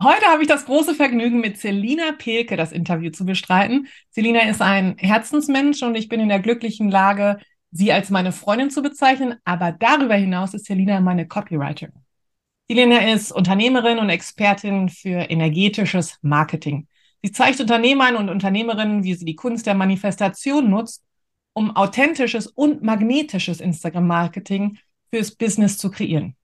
Heute habe ich das große Vergnügen, mit Selina Pelke das Interview zu bestreiten. Selina ist ein Herzensmensch und ich bin in der glücklichen Lage, sie als meine Freundin zu bezeichnen. Aber darüber hinaus ist Selina meine Copywriterin. Selina ist Unternehmerin und Expertin für energetisches Marketing. Sie zeigt Unternehmern und Unternehmerinnen, wie sie die Kunst der Manifestation nutzt, um authentisches und magnetisches Instagram-Marketing fürs Business zu kreieren.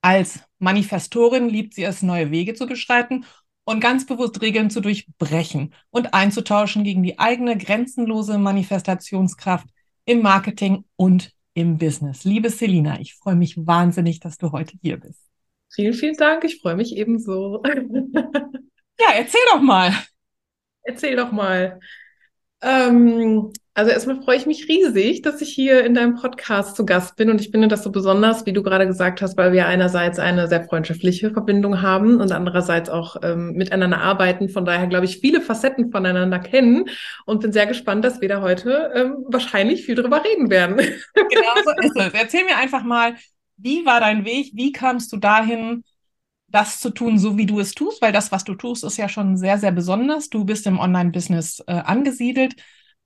Als Manifestorin liebt sie es, neue Wege zu beschreiten und ganz bewusst Regeln zu durchbrechen und einzutauschen gegen die eigene grenzenlose Manifestationskraft im Marketing und im Business. Liebe Selina, ich freue mich wahnsinnig, dass du heute hier bist. Vielen, vielen Dank. Ich freue mich ebenso. ja, erzähl doch mal. Erzähl doch mal. Ähm, also erstmal freue ich mich riesig, dass ich hier in deinem Podcast zu Gast bin und ich finde das so besonders, wie du gerade gesagt hast, weil wir einerseits eine sehr freundschaftliche Verbindung haben und andererseits auch ähm, miteinander arbeiten. Von daher glaube ich viele Facetten voneinander kennen und bin sehr gespannt, dass wir da heute ähm, wahrscheinlich viel drüber reden werden. Genau so ist es. Erzähl mir einfach mal, wie war dein Weg? Wie kamst du dahin, das zu tun, so wie du es tust? Weil das, was du tust, ist ja schon sehr, sehr besonders. Du bist im Online-Business äh, angesiedelt.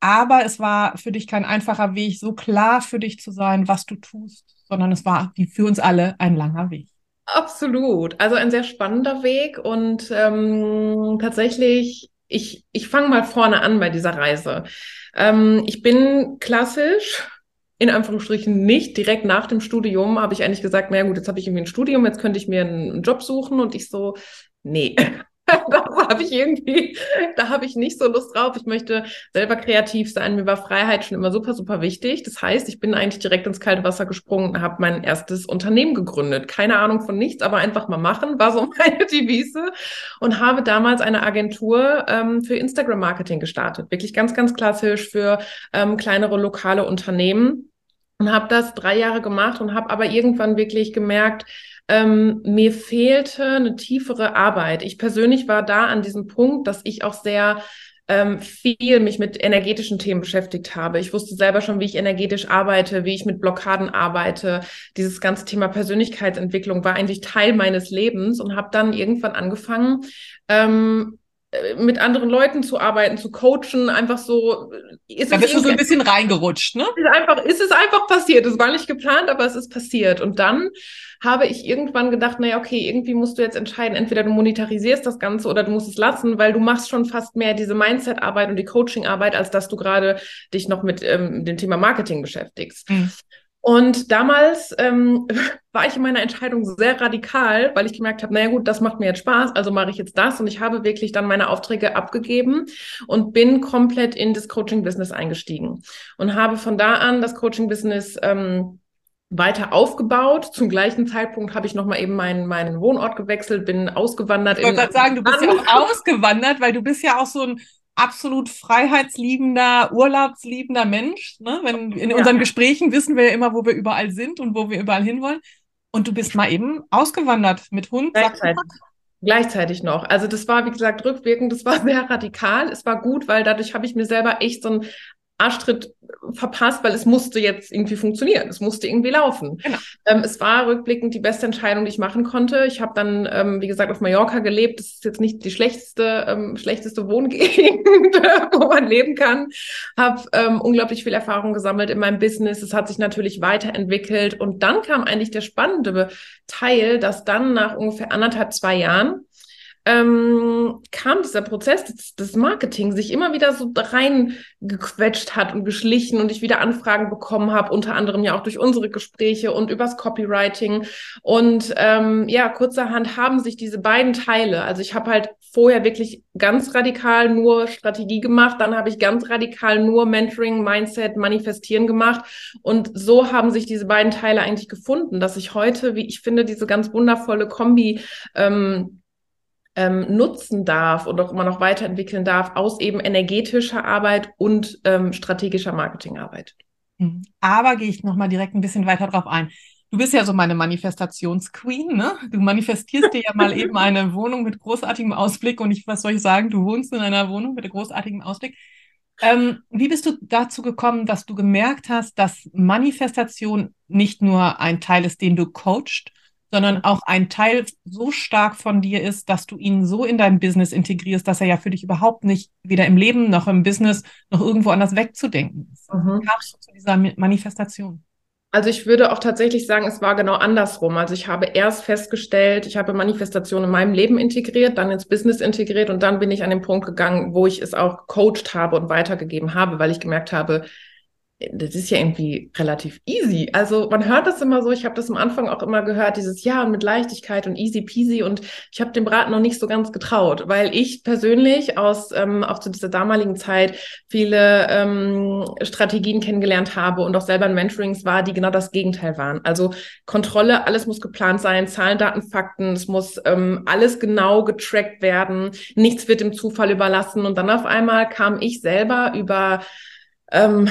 Aber es war für dich kein einfacher Weg, so klar für dich zu sein, was du tust, sondern es war für uns alle ein langer Weg. Absolut. Also ein sehr spannender Weg und ähm, tatsächlich, ich, ich fange mal vorne an bei dieser Reise. Ähm, ich bin klassisch in Anführungsstrichen nicht direkt nach dem Studium habe ich eigentlich gesagt, naja gut, jetzt habe ich irgendwie ein Studium, jetzt könnte ich mir einen Job suchen und ich so, nee, da habe ich irgendwie, da habe ich nicht so Lust drauf. Ich möchte selber kreativ sein. Mir war Freiheit schon immer super, super wichtig. Das heißt, ich bin eigentlich direkt ins kalte Wasser gesprungen und habe mein erstes Unternehmen gegründet. Keine Ahnung von nichts, aber einfach mal machen, war so meine Devise. Und habe damals eine Agentur ähm, für Instagram-Marketing gestartet. Wirklich ganz, ganz klassisch für ähm, kleinere lokale Unternehmen. Und habe das drei Jahre gemacht und habe aber irgendwann wirklich gemerkt, ähm, mir fehlte eine tiefere Arbeit. Ich persönlich war da an diesem Punkt, dass ich auch sehr ähm, viel mich mit energetischen Themen beschäftigt habe. Ich wusste selber schon, wie ich energetisch arbeite, wie ich mit Blockaden arbeite. Dieses ganze Thema Persönlichkeitsentwicklung war eigentlich Teil meines Lebens und habe dann irgendwann angefangen, ähm, äh, mit anderen Leuten zu arbeiten, zu coachen, einfach so. Ist da bist du so ein bisschen reingerutscht, ne? Ist einfach, ist es einfach passiert. Es war nicht geplant, aber es ist passiert. Und dann habe ich irgendwann gedacht, naja, okay, irgendwie musst du jetzt entscheiden, entweder du monetarisierst das Ganze oder du musst es lassen, weil du machst schon fast mehr diese Mindset-Arbeit und die Coaching-Arbeit, als dass du gerade dich noch mit ähm, dem Thema Marketing beschäftigst. Mhm. Und damals ähm, war ich in meiner Entscheidung sehr radikal, weil ich gemerkt habe, naja gut, das macht mir jetzt Spaß, also mache ich jetzt das. Und ich habe wirklich dann meine Aufträge abgegeben und bin komplett in das Coaching-Business eingestiegen und habe von da an das Coaching-Business ähm, weiter aufgebaut. Zum gleichen Zeitpunkt habe ich nochmal eben meinen, meinen Wohnort gewechselt, bin ausgewandert. Ich wollte gerade sagen, du bist ja auch ausgewandert, weil du bist ja auch so ein absolut freiheitsliebender, urlaubsliebender Mensch. Ne? Wenn, in unseren Gesprächen wissen wir ja immer, wo wir überall sind und wo wir überall hinwollen. Und du bist mal eben ausgewandert mit Hund. Gleichzeitig, gleichzeitig noch. Also das war, wie gesagt, rückwirkend, das war sehr radikal. Es war gut, weil dadurch habe ich mir selber echt so ein Arschtritt verpasst, weil es musste jetzt irgendwie funktionieren. Es musste irgendwie laufen. Genau. Ähm, es war rückblickend die beste Entscheidung, die ich machen konnte. Ich habe dann, ähm, wie gesagt, auf Mallorca gelebt. Das ist jetzt nicht die schlechteste, ähm, schlechteste Wohngegend, wo man leben kann. Habe ähm, unglaublich viel Erfahrung gesammelt in meinem Business. Es hat sich natürlich weiterentwickelt. Und dann kam eigentlich der spannende Teil, dass dann nach ungefähr anderthalb, zwei Jahren ähm, kam dieser Prozess des, des Marketing sich immer wieder so reingequetscht hat und geschlichen und ich wieder Anfragen bekommen habe, unter anderem ja auch durch unsere Gespräche und übers Copywriting. Und ähm, ja, kurzerhand haben sich diese beiden Teile, also ich habe halt vorher wirklich ganz radikal nur Strategie gemacht, dann habe ich ganz radikal nur Mentoring, Mindset, Manifestieren gemacht und so haben sich diese beiden Teile eigentlich gefunden, dass ich heute, wie ich finde, diese ganz wundervolle Kombi ähm, ähm, nutzen darf und auch immer noch weiterentwickeln darf aus eben energetischer Arbeit und ähm, strategischer Marketingarbeit. Mhm. Aber gehe ich nochmal direkt ein bisschen weiter drauf ein. Du bist ja so meine Manifestationsqueen, ne? Du manifestierst dir ja mal eben eine Wohnung mit großartigem Ausblick und ich, was soll ich sagen, du wohnst in einer Wohnung mit großartigem Ausblick. Ähm, wie bist du dazu gekommen, dass du gemerkt hast, dass Manifestation nicht nur ein Teil ist, den du coachst, sondern auch ein Teil so stark von dir ist, dass du ihn so in dein Business integrierst, dass er ja für dich überhaupt nicht weder im Leben noch im Business noch irgendwo anders wegzudenken ist. Mhm. Wie kamst du zu dieser Manifestation? Also ich würde auch tatsächlich sagen, es war genau andersrum. Also ich habe erst festgestellt, ich habe Manifestation in meinem Leben integriert, dann ins Business integriert und dann bin ich an den Punkt gegangen, wo ich es auch coacht habe und weitergegeben habe, weil ich gemerkt habe, das ist ja irgendwie relativ easy. Also man hört das immer so, ich habe das am Anfang auch immer gehört, dieses Ja und mit Leichtigkeit und easy peasy. Und ich habe dem Brat noch nicht so ganz getraut, weil ich persönlich aus ähm, auch zu dieser damaligen Zeit viele ähm, Strategien kennengelernt habe und auch selber in Mentorings war, die genau das Gegenteil waren. Also Kontrolle, alles muss geplant sein, Zahlen, Daten, Fakten, es muss ähm, alles genau getrackt werden, nichts wird dem Zufall überlassen. Und dann auf einmal kam ich selber über ähm,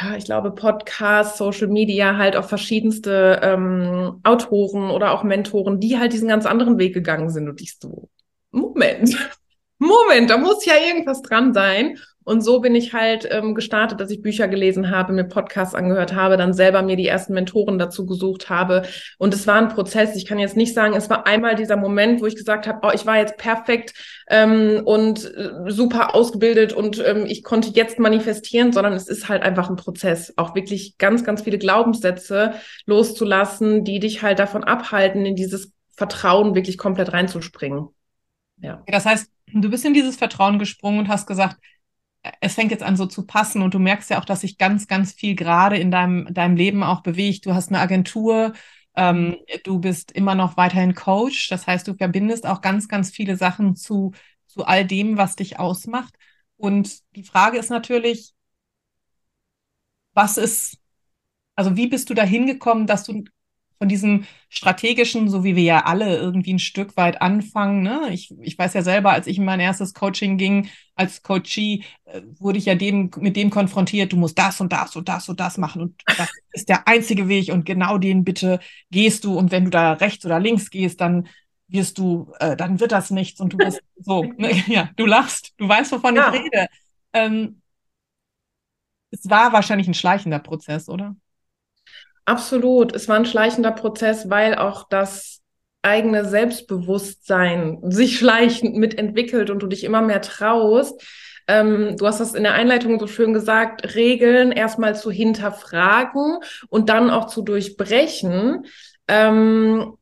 ja, ich glaube, Podcasts, Social Media, halt auch verschiedenste ähm, Autoren oder auch Mentoren, die halt diesen ganz anderen Weg gegangen sind. Und ich so, Moment, Moment, da muss ja irgendwas dran sein. Und so bin ich halt ähm, gestartet, dass ich Bücher gelesen habe, mir Podcasts angehört habe, dann selber mir die ersten Mentoren dazu gesucht habe. Und es war ein Prozess. Ich kann jetzt nicht sagen, es war einmal dieser Moment, wo ich gesagt habe, oh, ich war jetzt perfekt ähm, und äh, super ausgebildet und ähm, ich konnte jetzt manifestieren, sondern es ist halt einfach ein Prozess. Auch wirklich ganz, ganz viele Glaubenssätze loszulassen, die dich halt davon abhalten, in dieses Vertrauen wirklich komplett reinzuspringen. Ja. Das heißt, du bist in dieses Vertrauen gesprungen und hast gesagt, es fängt jetzt an so zu passen und du merkst ja auch, dass sich ganz, ganz viel gerade in deinem, deinem Leben auch bewegt. Du hast eine Agentur, ähm, du bist immer noch weiterhin Coach. Das heißt, du verbindest auch ganz, ganz viele Sachen zu, zu all dem, was dich ausmacht. Und die Frage ist natürlich, was ist, also wie bist du da hingekommen, dass du von diesem strategischen, so wie wir ja alle irgendwie ein Stück weit anfangen. Ne? Ich, ich weiß ja selber, als ich in mein erstes Coaching ging, als Coachee, äh, wurde ich ja dem, mit dem konfrontiert, du musst das und das und das und das machen und das ist der einzige Weg und genau den bitte gehst du und wenn du da rechts oder links gehst, dann wirst du, äh, dann wird das nichts und du bist so, ne? ja, du lachst, du weißt, wovon ja. ich rede. Ähm, es war wahrscheinlich ein schleichender Prozess, oder? Absolut. Es war ein schleichender Prozess, weil auch das eigene Selbstbewusstsein sich schleichend mitentwickelt und du dich immer mehr traust. Ähm, du hast das in der Einleitung so schön gesagt, Regeln erstmal zu hinterfragen und dann auch zu durchbrechen ähm,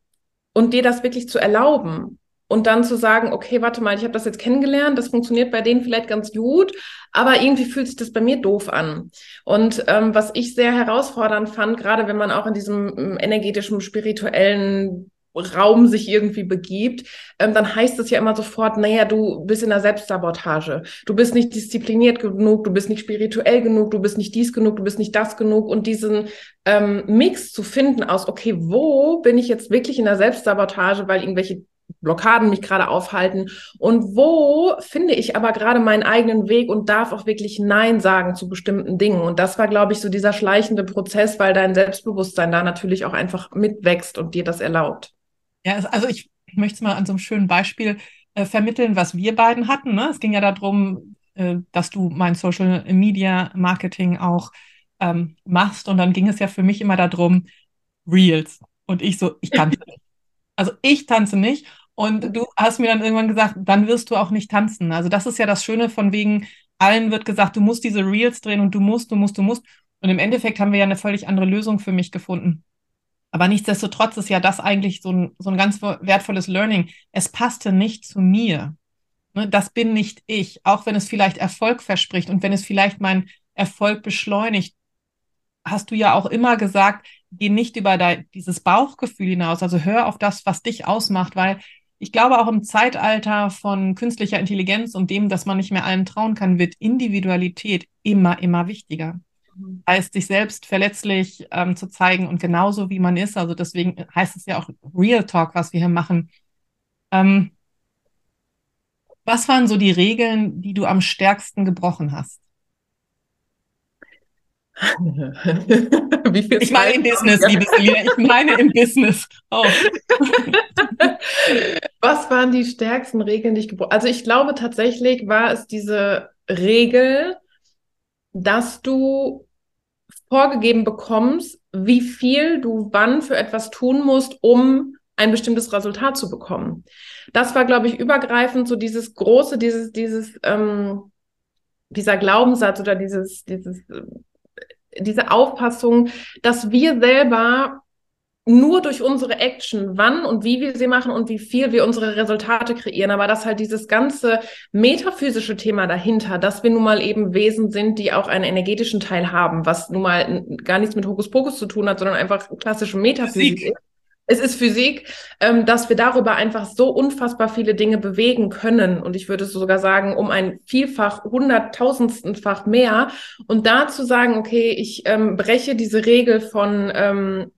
und dir das wirklich zu erlauben und dann zu sagen, okay, warte mal, ich habe das jetzt kennengelernt, das funktioniert bei denen vielleicht ganz gut, aber irgendwie fühlt sich das bei mir doof an. Und ähm, was ich sehr herausfordernd fand, gerade wenn man auch in diesem ähm, energetischen, spirituellen Raum sich irgendwie begibt, ähm, dann heißt es ja immer sofort, naja, du bist in der Selbstsabotage. Du bist nicht diszipliniert genug, du bist nicht spirituell genug, du bist nicht dies genug, du bist nicht das genug. Und diesen ähm, Mix zu finden aus, okay, wo bin ich jetzt wirklich in der Selbstsabotage, weil irgendwelche Blockaden mich gerade aufhalten und wo finde ich aber gerade meinen eigenen Weg und darf auch wirklich Nein sagen zu bestimmten Dingen. Und das war, glaube ich, so dieser schleichende Prozess, weil dein Selbstbewusstsein da natürlich auch einfach mitwächst und dir das erlaubt. Ja, also ich, möchte es mal an so einem schönen Beispiel äh, vermitteln, was wir beiden hatten. Ne? Es ging ja darum, äh, dass du mein Social Media Marketing auch ähm, machst und dann ging es ja für mich immer darum, Reels. Und ich so, ich tanze nicht. Also ich tanze nicht. Und du hast mir dann irgendwann gesagt, dann wirst du auch nicht tanzen. Also das ist ja das Schöne von wegen, allen wird gesagt, du musst diese Reels drehen und du musst, du musst, du musst. Und im Endeffekt haben wir ja eine völlig andere Lösung für mich gefunden. Aber nichtsdestotrotz ist ja das eigentlich so ein, so ein ganz wertvolles Learning. Es passte nicht zu mir. Ne, das bin nicht ich, auch wenn es vielleicht Erfolg verspricht und wenn es vielleicht meinen Erfolg beschleunigt. Hast du ja auch immer gesagt, geh nicht über dieses Bauchgefühl hinaus. Also hör auf das, was dich ausmacht, weil ich glaube, auch im Zeitalter von künstlicher Intelligenz und dem, dass man nicht mehr allen trauen kann, wird Individualität immer, immer wichtiger. Mhm. Heißt, sich selbst verletzlich ähm, zu zeigen und genauso wie man ist. Also deswegen heißt es ja auch Real Talk, was wir hier machen. Ähm, Was waren so die Regeln, die du am stärksten gebrochen hast? ich meine im Business, liebe Selina, ich meine im Business auch. Was waren die stärksten Regeln, die ich gebrochen Also ich glaube tatsächlich war es diese Regel, dass du vorgegeben bekommst, wie viel du wann für etwas tun musst, um ein bestimmtes Resultat zu bekommen. Das war, glaube ich, übergreifend so dieses große, dieses, dieses, ähm, dieser Glaubenssatz oder dieses, dieses diese Auffassung, dass wir selber nur durch unsere Action, wann und wie wir sie machen und wie viel wir unsere Resultate kreieren. Aber dass halt dieses ganze metaphysische Thema dahinter, dass wir nun mal eben Wesen sind, die auch einen energetischen Teil haben, was nun mal gar nichts mit Hokuspokus zu tun hat, sondern einfach klassische Metaphysik ist es ist Physik, ähm, dass wir darüber einfach so unfassbar viele Dinge bewegen können. Und ich würde sogar sagen, um ein Vielfach, hunderttausendstenfach mehr. Und da zu sagen, okay, ich ähm, breche diese Regel von, ähm,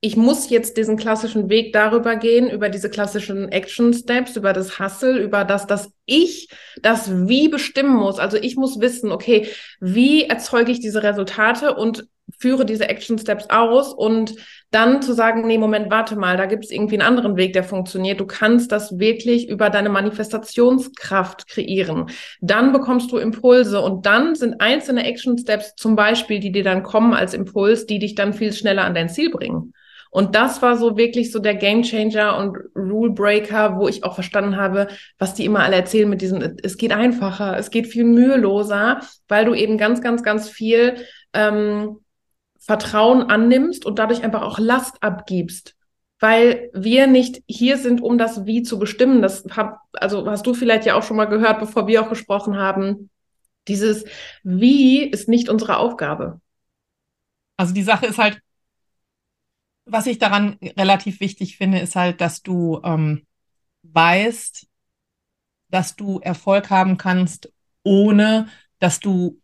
ich muss jetzt diesen klassischen Weg darüber gehen, über diese klassischen Action Steps, über das Hustle, über das, dass ich das Wie bestimmen muss. Also ich muss wissen, okay, wie erzeuge ich diese Resultate und führe diese Action Steps aus und dann zu sagen, nee, Moment, warte mal, da gibt es irgendwie einen anderen Weg, der funktioniert. Du kannst das wirklich über deine Manifestationskraft kreieren. Dann bekommst du Impulse und dann sind einzelne Action Steps zum Beispiel, die dir dann kommen als Impuls, die dich dann viel schneller an dein Ziel bringen. Und das war so wirklich so der Game Changer und Rule Breaker, wo ich auch verstanden habe, was die immer alle erzählen mit diesem, es geht einfacher, es geht viel müheloser, weil du eben ganz, ganz, ganz viel ähm, Vertrauen annimmst und dadurch einfach auch Last abgibst. Weil wir nicht hier sind, um das Wie zu bestimmen. Das hab, also hast du vielleicht ja auch schon mal gehört, bevor wir auch gesprochen haben. Dieses Wie ist nicht unsere Aufgabe. Also die Sache ist halt, was ich daran relativ wichtig finde, ist halt, dass du ähm, weißt, dass du Erfolg haben kannst, ohne dass du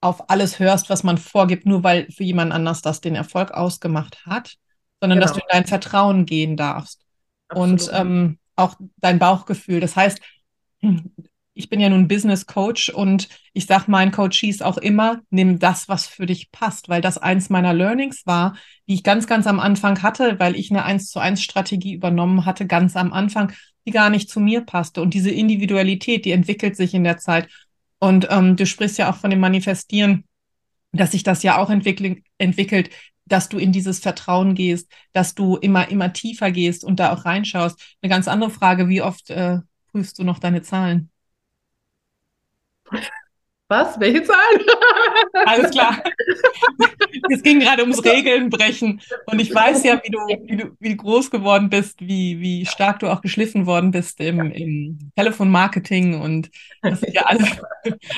auf alles hörst, was man vorgibt, nur weil für jemand anders das den Erfolg ausgemacht hat, sondern genau. dass du in dein Vertrauen gehen darfst. Absolut. Und ähm, auch dein Bauchgefühl. Das heißt, ich bin ja nun Business Coach und ich sage meinen Coaches auch immer, nimm das, was für dich passt, weil das eins meiner Learnings war, die ich ganz, ganz am Anfang hatte, weil ich eine eins zu eins Strategie übernommen hatte, ganz am Anfang, die gar nicht zu mir passte. Und diese Individualität, die entwickelt sich in der Zeit. Und ähm, du sprichst ja auch von dem Manifestieren, dass sich das ja auch entwickelt, entwickelt, dass du in dieses Vertrauen gehst, dass du immer, immer tiefer gehst und da auch reinschaust. Eine ganz andere Frage, wie oft äh, prüfst du noch deine Zahlen? Was? Welche Zahlen? Alles klar. Es ging gerade ums Regeln brechen. Und ich weiß ja, wie du, wie du, wie groß geworden bist, wie, wie stark du auch geschliffen worden bist im, im Telefonmarketing. Und das sind ja alles,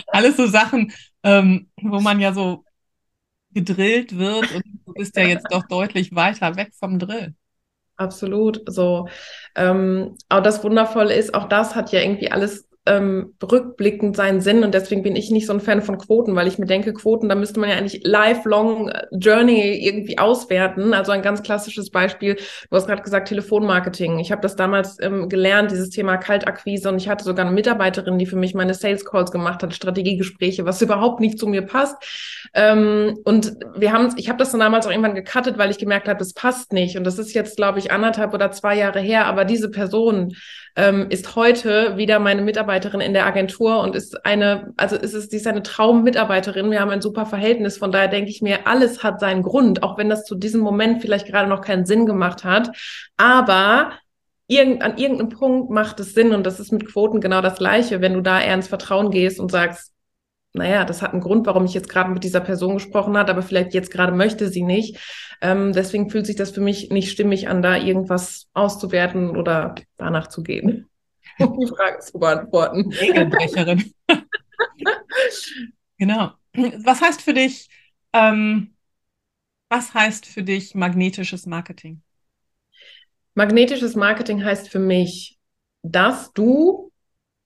alles so Sachen, ähm, wo man ja so gedrillt wird. Und du bist ja jetzt doch deutlich weiter weg vom Drill. Absolut. So, ähm, aber das Wundervolle ist, auch das hat ja irgendwie alles ähm, rückblickend seinen Sinn und deswegen bin ich nicht so ein Fan von Quoten, weil ich mir denke, Quoten, da müsste man ja eigentlich lifelong äh, Journey irgendwie auswerten. Also ein ganz klassisches Beispiel, du hast gerade gesagt Telefonmarketing. Ich habe das damals ähm, gelernt, dieses Thema Kaltakquise und ich hatte sogar eine Mitarbeiterin, die für mich meine Sales Calls gemacht hat, Strategiegespräche, was überhaupt nicht zu mir passt. Ähm, und wir haben, ich habe das dann damals auch irgendwann gecuttet, weil ich gemerkt habe, das passt nicht. Und das ist jetzt, glaube ich, anderthalb oder zwei Jahre her, aber diese Person ähm, ist heute wieder meine Mitarbeiterin in der Agentur und ist eine, also ist es, sie ist eine Traummitarbeiterin. Wir haben ein super Verhältnis. Von daher denke ich mir, alles hat seinen Grund, auch wenn das zu diesem Moment vielleicht gerade noch keinen Sinn gemacht hat. Aber irgend, an irgendeinem Punkt macht es Sinn und das ist mit Quoten genau das Gleiche. Wenn du da ins Vertrauen gehst und sagst, naja, das hat einen Grund, warum ich jetzt gerade mit dieser Person gesprochen habe, aber vielleicht jetzt gerade möchte sie nicht. Ähm, deswegen fühlt sich das für mich nicht stimmig an, da irgendwas auszuwerten oder danach zu gehen. Um die Frage zu beantworten. Regelbrecherin. genau. Was heißt für dich, ähm, was heißt für dich magnetisches Marketing? Magnetisches Marketing heißt für mich, dass du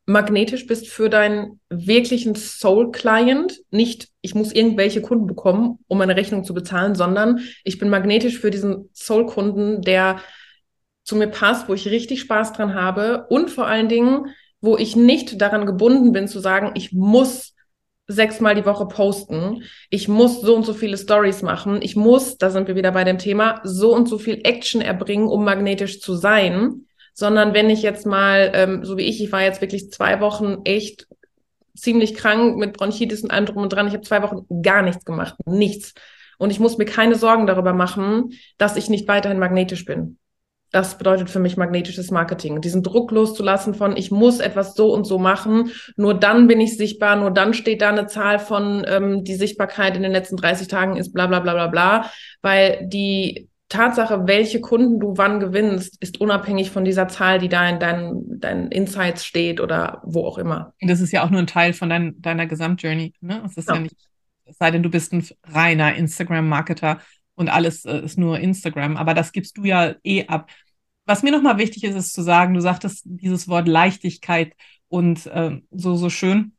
magnetisch bist für deinen wirklichen Soul-Client. Nicht, ich muss irgendwelche Kunden bekommen, um meine Rechnung zu bezahlen, sondern ich bin magnetisch für diesen Soul-Kunden, der zu mir passt, wo ich richtig Spaß dran habe und vor allen Dingen, wo ich nicht daran gebunden bin zu sagen, ich muss sechsmal die Woche posten, ich muss so und so viele Stories machen, ich muss, da sind wir wieder bei dem Thema, so und so viel Action erbringen, um magnetisch zu sein, sondern wenn ich jetzt mal, ähm, so wie ich, ich war jetzt wirklich zwei Wochen echt ziemlich krank mit Bronchitis und allem drum und dran, ich habe zwei Wochen gar nichts gemacht, nichts. Und ich muss mir keine Sorgen darüber machen, dass ich nicht weiterhin magnetisch bin. Das bedeutet für mich magnetisches Marketing. Diesen Druck loszulassen von, ich muss etwas so und so machen, nur dann bin ich sichtbar, nur dann steht da eine Zahl von, ähm, die Sichtbarkeit in den letzten 30 Tagen ist bla bla bla bla bla, weil die Tatsache, welche Kunden du wann gewinnst, ist unabhängig von dieser Zahl, die da in deinen, deinen Insights steht oder wo auch immer. Das ist ja auch nur ein Teil von dein, deiner Gesamtjourney. Ne? Es ist ja. ja nicht, es sei denn, du bist ein reiner Instagram-Marketer und alles äh, ist nur Instagram, aber das gibst du ja eh ab. Was mir nochmal wichtig ist, ist zu sagen, du sagtest dieses Wort Leichtigkeit und äh, so, so schön.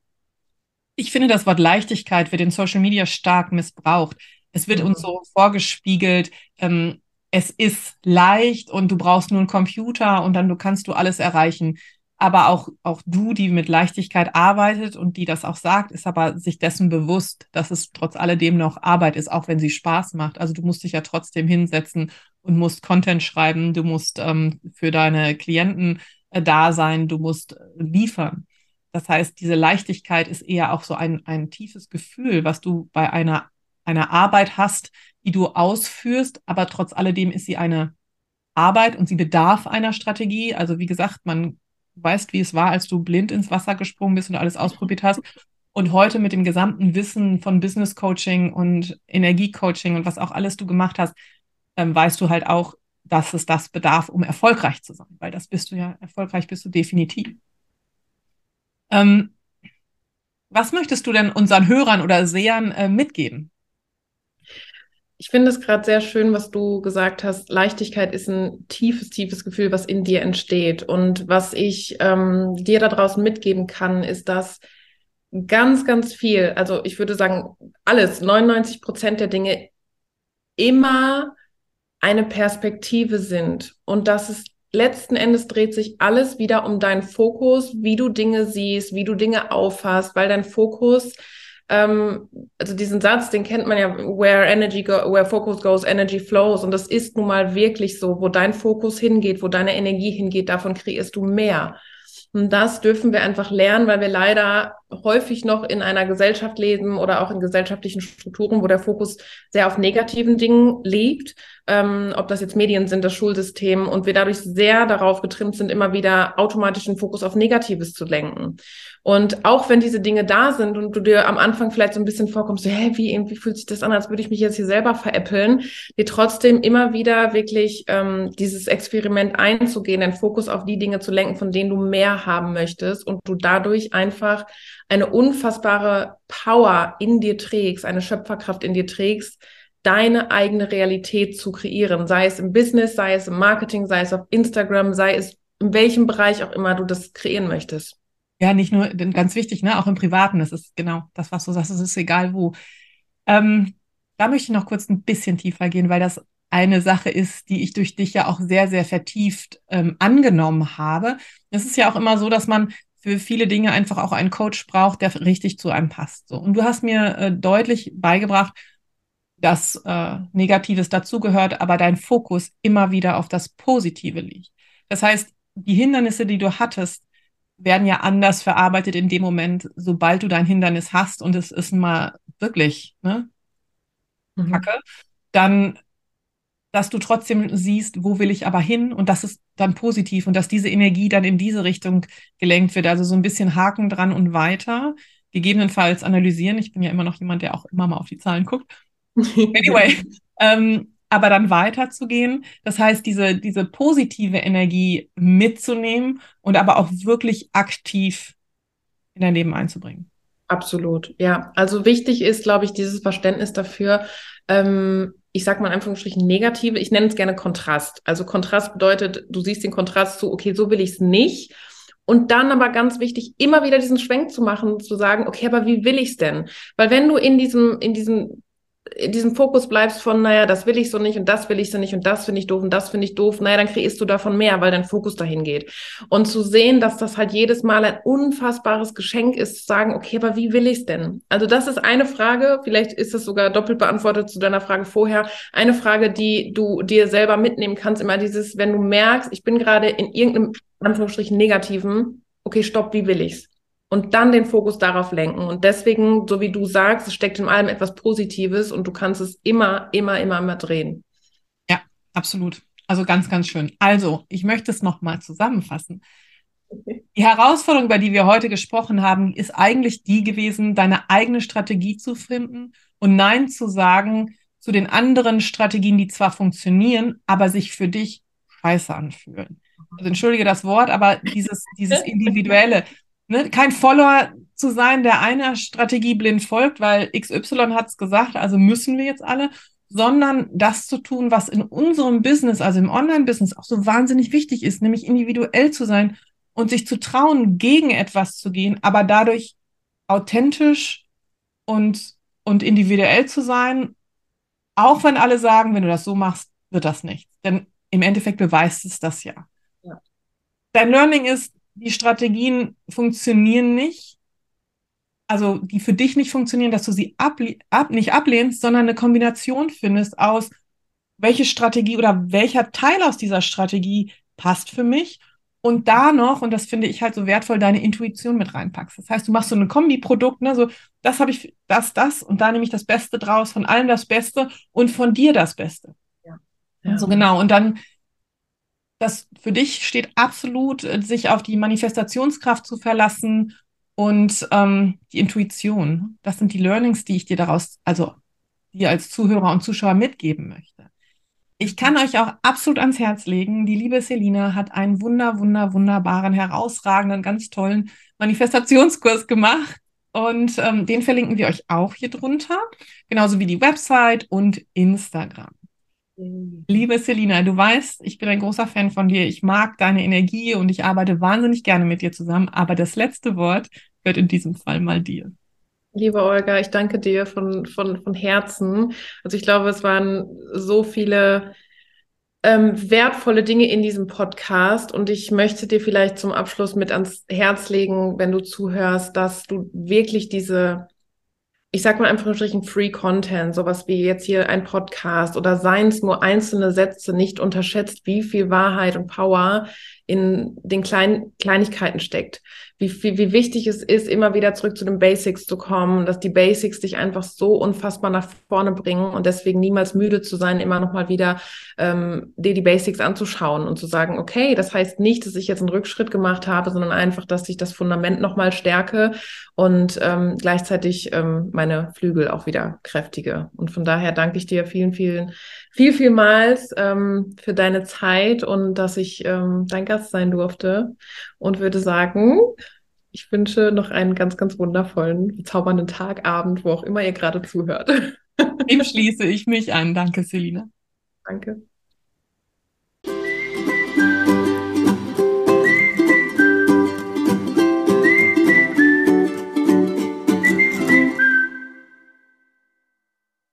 Ich finde, das Wort Leichtigkeit wird in Social Media stark missbraucht. Es wird mhm. uns so vorgespiegelt, ähm, es ist leicht und du brauchst nur einen Computer und dann du kannst du alles erreichen aber auch, auch du, die mit Leichtigkeit arbeitet und die das auch sagt, ist aber sich dessen bewusst, dass es trotz alledem noch Arbeit ist, auch wenn sie Spaß macht. Also du musst dich ja trotzdem hinsetzen und musst Content schreiben, du musst ähm, für deine Klienten äh, da sein, du musst äh, liefern. Das heißt, diese Leichtigkeit ist eher auch so ein, ein tiefes Gefühl, was du bei einer, einer Arbeit hast, die du ausführst, aber trotz alledem ist sie eine Arbeit und sie bedarf einer Strategie. Also wie gesagt, man weißt, wie es war, als du blind ins Wasser gesprungen bist und alles ausprobiert hast. Und heute mit dem gesamten Wissen von Business Coaching und Energiecoaching und was auch alles du gemacht hast, ähm, weißt du halt auch, dass es das bedarf, um erfolgreich zu sein, weil das bist du ja, erfolgreich bist du definitiv. Ähm, was möchtest du denn unseren Hörern oder Sehern äh, mitgeben? Ich finde es gerade sehr schön, was du gesagt hast. Leichtigkeit ist ein tiefes, tiefes Gefühl, was in dir entsteht. Und was ich ähm, dir da draußen mitgeben kann, ist, dass ganz, ganz viel, also ich würde sagen, alles, 99 Prozent der Dinge immer eine Perspektive sind. Und dass es letzten Endes dreht sich alles wieder um deinen Fokus, wie du Dinge siehst, wie du Dinge auffasst, weil dein Fokus ähm, also diesen Satz, den kennt man ja, where energy go, where focus goes, energy flows. Und das ist nun mal wirklich so, wo dein Fokus hingeht, wo deine Energie hingeht, davon kreierst du mehr. Und das dürfen wir einfach lernen, weil wir leider häufig noch in einer Gesellschaft leben oder auch in gesellschaftlichen Strukturen, wo der Fokus sehr auf negativen Dingen liegt, ähm, ob das jetzt Medien sind, das Schulsystem, und wir dadurch sehr darauf getrimmt sind, immer wieder automatisch den Fokus auf Negatives zu lenken. Und auch wenn diese Dinge da sind und du dir am Anfang vielleicht so ein bisschen vorkommst, so, hä, wie, wie fühlt sich das an, als würde ich mich jetzt hier selber veräppeln, dir trotzdem immer wieder wirklich ähm, dieses Experiment einzugehen, den Fokus auf die Dinge zu lenken, von denen du mehr haben möchtest und du dadurch einfach eine unfassbare Power in dir trägst, eine Schöpferkraft in dir trägst, deine eigene Realität zu kreieren, sei es im Business, sei es im Marketing, sei es auf Instagram, sei es in welchem Bereich auch immer du das kreieren möchtest. Ja, nicht nur, ganz wichtig, ne, auch im Privaten, das ist genau das, was du sagst, es ist egal wo. Ähm, da möchte ich noch kurz ein bisschen tiefer gehen, weil das eine Sache ist, die ich durch dich ja auch sehr, sehr vertieft ähm, angenommen habe. Es ist ja auch immer so, dass man für viele Dinge einfach auch einen Coach braucht, der richtig zu einem passt. So. Und du hast mir äh, deutlich beigebracht, dass äh, Negatives dazugehört, aber dein Fokus immer wieder auf das Positive liegt. Das heißt, die Hindernisse, die du hattest, werden ja anders verarbeitet in dem Moment, sobald du dein Hindernis hast und es ist mal wirklich, ne, mhm. Kacke, dann, dass du trotzdem siehst, wo will ich aber hin und das ist dann positiv und dass diese Energie dann in diese Richtung gelenkt wird. Also so ein bisschen Haken dran und weiter, gegebenenfalls analysieren. Ich bin ja immer noch jemand, der auch immer mal auf die Zahlen guckt. Anyway, ähm, aber dann weiterzugehen. Das heißt, diese, diese positive Energie mitzunehmen und aber auch wirklich aktiv in dein Leben einzubringen. Absolut, ja. Also wichtig ist, glaube ich, dieses Verständnis dafür, ähm, ich sage mal in Anführungsstrichen negative, ich nenne es gerne Kontrast. Also Kontrast bedeutet, du siehst den Kontrast zu, okay, so will ich es nicht. Und dann aber ganz wichtig, immer wieder diesen Schwenk zu machen, zu sagen, okay, aber wie will ich es denn? Weil wenn du in diesem, in diesem in diesem Fokus bleibst von, naja, das will ich so nicht und das will ich so nicht und das finde ich doof und das finde ich doof, naja, dann kreierst du davon mehr, weil dein Fokus dahin geht. Und zu sehen, dass das halt jedes Mal ein unfassbares Geschenk ist, zu sagen, okay, aber wie will ich es denn? Also das ist eine Frage, vielleicht ist es sogar doppelt beantwortet zu deiner Frage vorher, eine Frage, die du dir selber mitnehmen kannst, immer dieses, wenn du merkst, ich bin gerade in irgendeinem, Anführungsstrichen, negativen, okay, stopp, wie will ich's? Und dann den Fokus darauf lenken. Und deswegen, so wie du sagst, es steckt in allem etwas Positives und du kannst es immer, immer, immer, immer drehen. Ja, absolut. Also ganz, ganz schön. Also, ich möchte es nochmal zusammenfassen. Die Herausforderung, über die wir heute gesprochen haben, ist eigentlich die gewesen, deine eigene Strategie zu finden und Nein zu sagen zu den anderen Strategien, die zwar funktionieren, aber sich für dich scheiße anfühlen. Also entschuldige das Wort, aber dieses, dieses Individuelle, ne, kein Follower zu sein, der einer Strategie blind folgt, weil XY hat es gesagt, also müssen wir jetzt alle, sondern das zu tun, was in unserem Business, also im Online-Business auch so wahnsinnig wichtig ist, nämlich individuell zu sein und sich zu trauen, gegen etwas zu gehen, aber dadurch authentisch und, und individuell zu sein, auch wenn alle sagen, wenn du das so machst, wird das nichts. Denn im Endeffekt beweist es das ja. ja. Dein Learning ist, die Strategien funktionieren nicht, also die für dich nicht funktionieren, dass du sie ab, ab, nicht ablehnst, sondern eine Kombination findest aus, welche Strategie oder welcher Teil aus dieser Strategie passt für mich und da noch, und das finde ich halt so wertvoll, deine Intuition mit reinpackst. Das heißt, du machst so ein Kombiprodukt, ne, so, das habe ich, das, das, und da nehme ich das Beste draus, von allem das Beste und von dir das Beste. Ja. ja. So genau. Und dann das für dich steht absolut, äh, sich auf die Manifestationskraft zu verlassen und ähm, die Intuition. Das sind die Learnings, die ich dir daraus, also dir als Zuhörer und Zuschauer mitgeben möchte. Ich kann euch auch absolut ans Herz legen. Die liebe Selina hat einen wunder, wunder, wunderbaren, herausragenden, ganz tollen Manifestationskurs gemacht. Und ähm, den verlinken wir euch auch hier drunter. Genauso wie die Website und Instagram. Liebe Selina, du weißt, ich bin ein großer Fan von dir. Ich mag deine Energie und ich arbeite wahnsinnig gerne mit dir zusammen. Aber das letzte Wort gehört in diesem Fall mal dir. Liebe Olga, ich danke dir von, von, von Herzen. Also ich glaube, es waren so viele ähm, wertvolle Dinge in diesem Podcast und ich möchte dir vielleicht zum Abschluss mit ans Herz legen, wenn du zuhörst, dass du wirklich diese ich sag mal einfach Free Content, sowas wie jetzt hier ein Podcast oder seien es nur einzelne Sätze, nicht unterschätzt, wie viel Wahrheit und Power in den kleinen Kleinigkeiten steckt wie, wie, wie wichtig es ist, immer wieder zurück zu den Basics zu kommen, dass die Basics dich einfach so unfassbar nach vorne bringen und deswegen niemals müde zu sein, immer noch mal wieder ähm, dir die Basics anzuschauen und zu sagen, okay, das heißt nicht, dass ich jetzt einen Rückschritt gemacht habe, sondern einfach, dass ich das Fundament noch mal stärke und ähm, gleichzeitig ähm, meine Flügel auch wieder kräftige. Und von daher danke ich dir vielen, vielen, viel, vielmals ähm, für deine Zeit und dass ich ähm, dein Gast sein durfte und würde sagen, ich wünsche noch einen ganz, ganz wundervollen, bezaubernden Tag, Abend, wo auch immer ihr gerade zuhört. Dem schließe ich mich an. Danke, Selina. Danke.